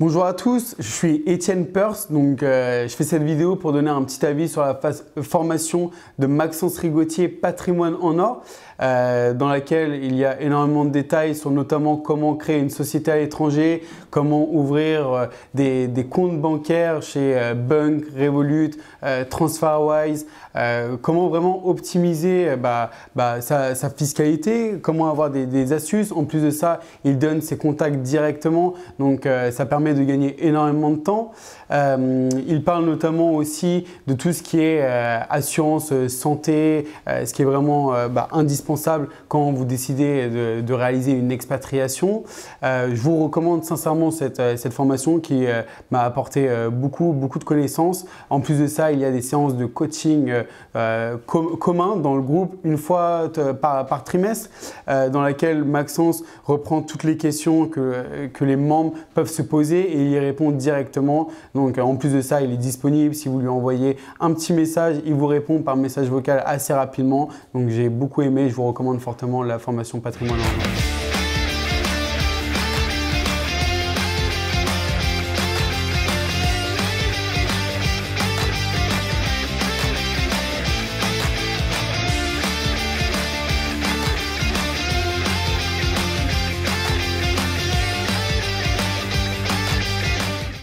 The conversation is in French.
Bonjour à tous, je suis Étienne Peirce, donc euh, je fais cette vidéo pour donner un petit avis sur la formation de Maxence Rigotier Patrimoine en or, euh, dans laquelle il y a énormément de détails sur notamment comment créer une société à l'étranger, comment ouvrir euh, des, comptes bancaires chez Bunk, Revolut, TransferWise, comment vraiment optimiser bah, bah, sa, fiscalité, comment avoir des, des, astuces. En plus de ça, il donne ses contacts directement, donc ça permet de gagner énormément de temps. Euh, il parle notamment aussi de tout ce qui est euh, assurance euh, santé, ce qui est vraiment bah, indispensable quand vous décidez de, réaliser une expatriation. je vous recommande sincèrement cette, cette formation qui m'a apporté beaucoup, beaucoup de connaissances. En plus de ça, il y a des séances de coaching commun dans le groupe une fois par, par trimestre, dans laquelle Maxence reprend toutes les questions que, que les membres peuvent se poser et il y répond directement. Donc en plus de ça, il est disponible. Si vous lui envoyez un petit message, il vous répond par message vocal assez rapidement. Donc j'ai beaucoup aimé. Je vous recommande fortement la formation patrimoine en ligne.